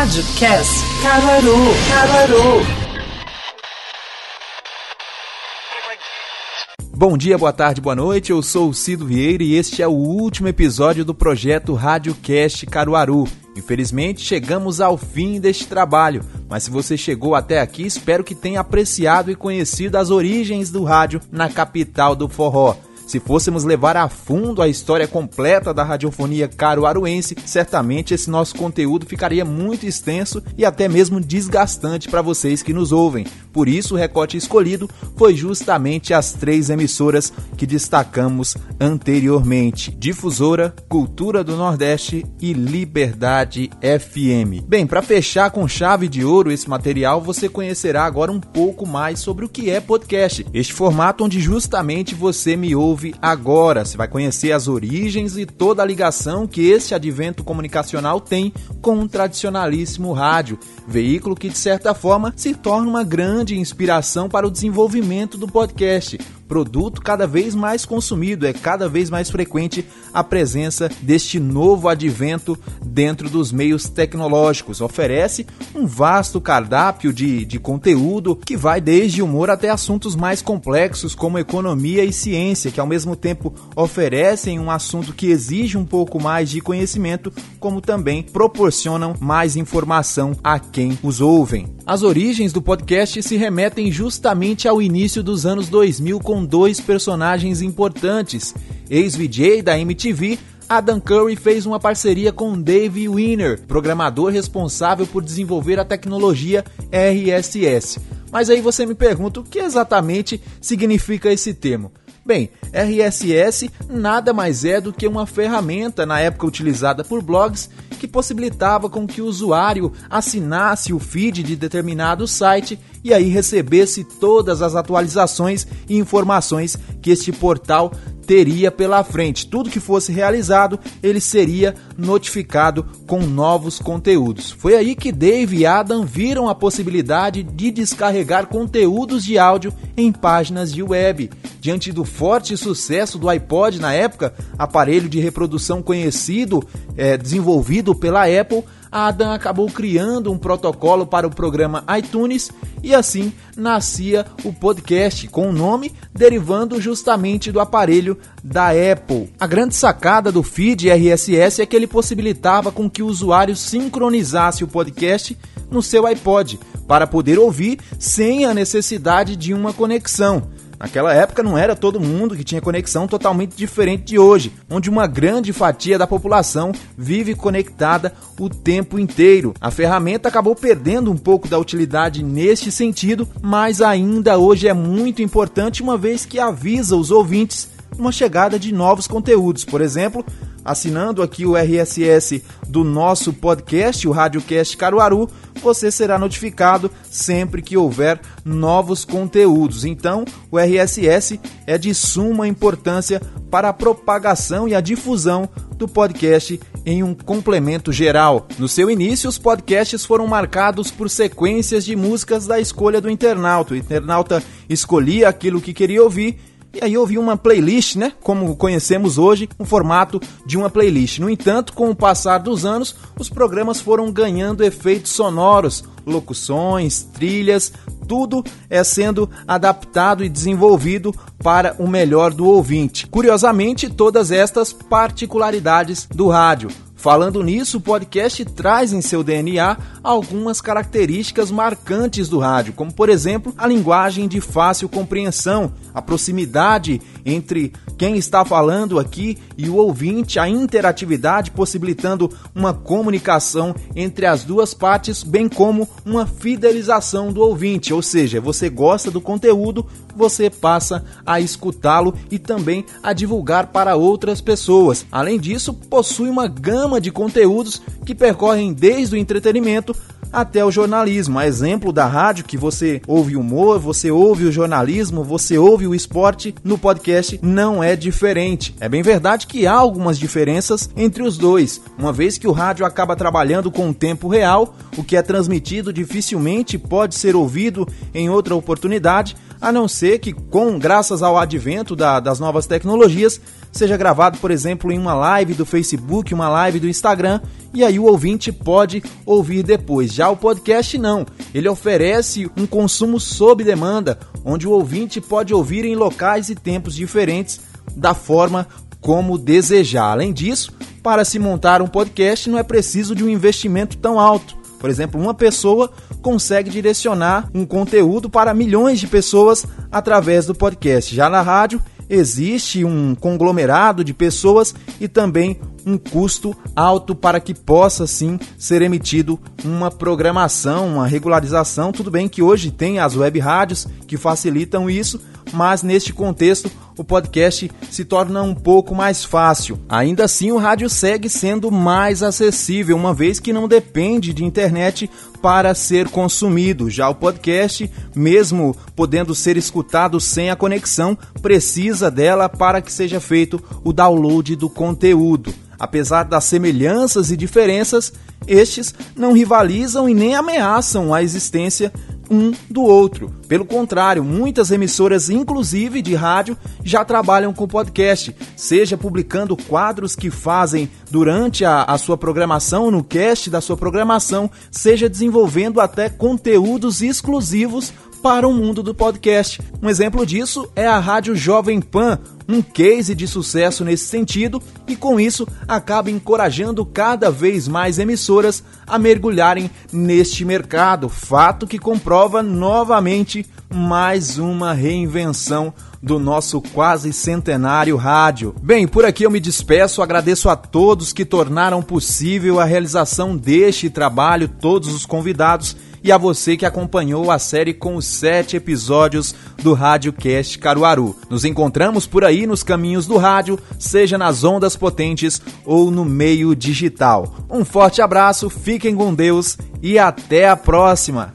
Rádio Cast Caruaru, Caruaru. Bom dia, boa tarde, boa noite. Eu sou o Cido Vieira e este é o último episódio do projeto Rádio Cast Caruaru. Infelizmente, chegamos ao fim deste trabalho, mas se você chegou até aqui, espero que tenha apreciado e conhecido as origens do rádio na capital do forró. Se fôssemos levar a fundo a história completa da radiofonia caruaruense, certamente esse nosso conteúdo ficaria muito extenso e até mesmo desgastante para vocês que nos ouvem. Por isso, o recorte escolhido foi justamente as três emissoras que destacamos anteriormente: Difusora, Cultura do Nordeste e Liberdade FM. Bem, para fechar com chave de ouro esse material, você conhecerá agora um pouco mais sobre o que é podcast. Este formato onde justamente você me ouve ouve agora. Você vai conhecer as origens e toda a ligação que esse advento comunicacional tem com o tradicionalíssimo rádio, veículo que de certa forma se torna uma grande inspiração para o desenvolvimento do podcast produto cada vez mais consumido, é cada vez mais frequente a presença deste novo advento dentro dos meios tecnológicos. Oferece um vasto cardápio de, de conteúdo que vai desde humor até assuntos mais complexos como economia e ciência, que ao mesmo tempo oferecem um assunto que exige um pouco mais de conhecimento, como também proporcionam mais informação a quem os ouvem. As origens do podcast se remetem justamente ao início dos anos 2000 com dois personagens importantes. Ex-VJ da MTV, Adam Curry fez uma parceria com Dave Winner, programador responsável por desenvolver a tecnologia RSS. Mas aí você me pergunta o que exatamente significa esse termo. Bem, RSS nada mais é do que uma ferramenta na época utilizada por blogs que possibilitava com que o usuário assinasse o feed de determinado site e aí recebesse todas as atualizações e informações que este portal teria pela frente. Tudo que fosse realizado, ele seria notificado com novos conteúdos. Foi aí que Dave e Adam viram a possibilidade de descarregar conteúdos de áudio em páginas de web. Diante do forte sucesso do iPod na época, aparelho de reprodução conhecido, é, desenvolvido pela Apple, a Adam acabou criando um protocolo para o programa iTunes e assim nascia o podcast com o nome derivando justamente do aparelho da Apple. A grande sacada do feed RSS é que ele possibilitava com que o usuário sincronizasse o podcast no seu iPod para poder ouvir sem a necessidade de uma conexão. Naquela época não era todo mundo que tinha conexão totalmente diferente de hoje, onde uma grande fatia da população vive conectada o tempo inteiro. A ferramenta acabou perdendo um pouco da utilidade neste sentido, mas ainda hoje é muito importante uma vez que avisa os ouvintes uma chegada de novos conteúdos. Por exemplo, assinando aqui o RSS do nosso podcast, o Radiocast Caruaru, você será notificado sempre que houver novos conteúdos. Então, o RSS é de suma importância para a propagação e a difusão do podcast em um complemento geral. No seu início, os podcasts foram marcados por sequências de músicas da escolha do internauta. O internauta escolhia aquilo que queria ouvir e aí ouvi uma playlist, né? Como conhecemos hoje, um formato de uma playlist. No entanto, com o passar dos anos, os programas foram ganhando efeitos sonoros, locuções, trilhas, tudo é sendo adaptado e desenvolvido para o melhor do ouvinte. Curiosamente, todas estas particularidades do rádio Falando nisso, o podcast traz em seu DNA algumas características marcantes do rádio, como por exemplo a linguagem de fácil compreensão, a proximidade entre quem está falando aqui e o ouvinte, a interatividade possibilitando uma comunicação entre as duas partes, bem como uma fidelização do ouvinte, ou seja, você gosta do conteúdo, você passa a escutá-lo e também a divulgar para outras pessoas. Além disso, possui uma gama de conteúdos que percorrem desde o entretenimento até o jornalismo. A exemplo da rádio, que você ouve humor, você ouve o jornalismo, você ouve o esporte, no podcast não é diferente. É bem verdade que há algumas diferenças entre os dois, uma vez que o rádio acaba trabalhando com o tempo real, o que é transmitido dificilmente pode ser ouvido em outra oportunidade a não ser que, com graças ao advento da, das novas tecnologias, seja gravado, por exemplo, em uma live do Facebook, uma live do Instagram, e aí o ouvinte pode ouvir depois. Já o podcast não, ele oferece um consumo sob demanda, onde o ouvinte pode ouvir em locais e tempos diferentes, da forma como desejar. Além disso, para se montar um podcast não é preciso de um investimento tão alto. Por exemplo, uma pessoa consegue direcionar um conteúdo para milhões de pessoas através do podcast. Já na rádio, existe um conglomerado de pessoas e também um custo alto para que possa sim ser emitido uma programação, uma regularização. Tudo bem que hoje tem as web rádios que facilitam isso, mas neste contexto o podcast se torna um pouco mais fácil. Ainda assim, o rádio segue sendo mais acessível, uma vez que não depende de internet para ser consumido. Já o podcast, mesmo podendo ser escutado sem a conexão, precisa dela para que seja feito o download do conteúdo. Apesar das semelhanças e diferenças, estes não rivalizam e nem ameaçam a existência um do outro. Pelo contrário, muitas emissoras, inclusive de rádio, já trabalham com podcast, seja publicando quadros que fazem durante a, a sua programação, no cast da sua programação, seja desenvolvendo até conteúdos exclusivos para o mundo do podcast. Um exemplo disso é a Rádio Jovem Pan, um case de sucesso nesse sentido e com isso acaba encorajando cada vez mais emissoras a mergulharem neste mercado, fato que comprova novamente mais uma reinvenção do nosso quase centenário rádio. Bem, por aqui eu me despeço, agradeço a todos que tornaram possível a realização deste trabalho, todos os convidados e a você que acompanhou a série com os sete episódios do Rádio Cast Caruaru. Nos encontramos por aí nos caminhos do rádio, seja nas ondas potentes ou no meio digital. Um forte abraço, fiquem com Deus e até a próxima!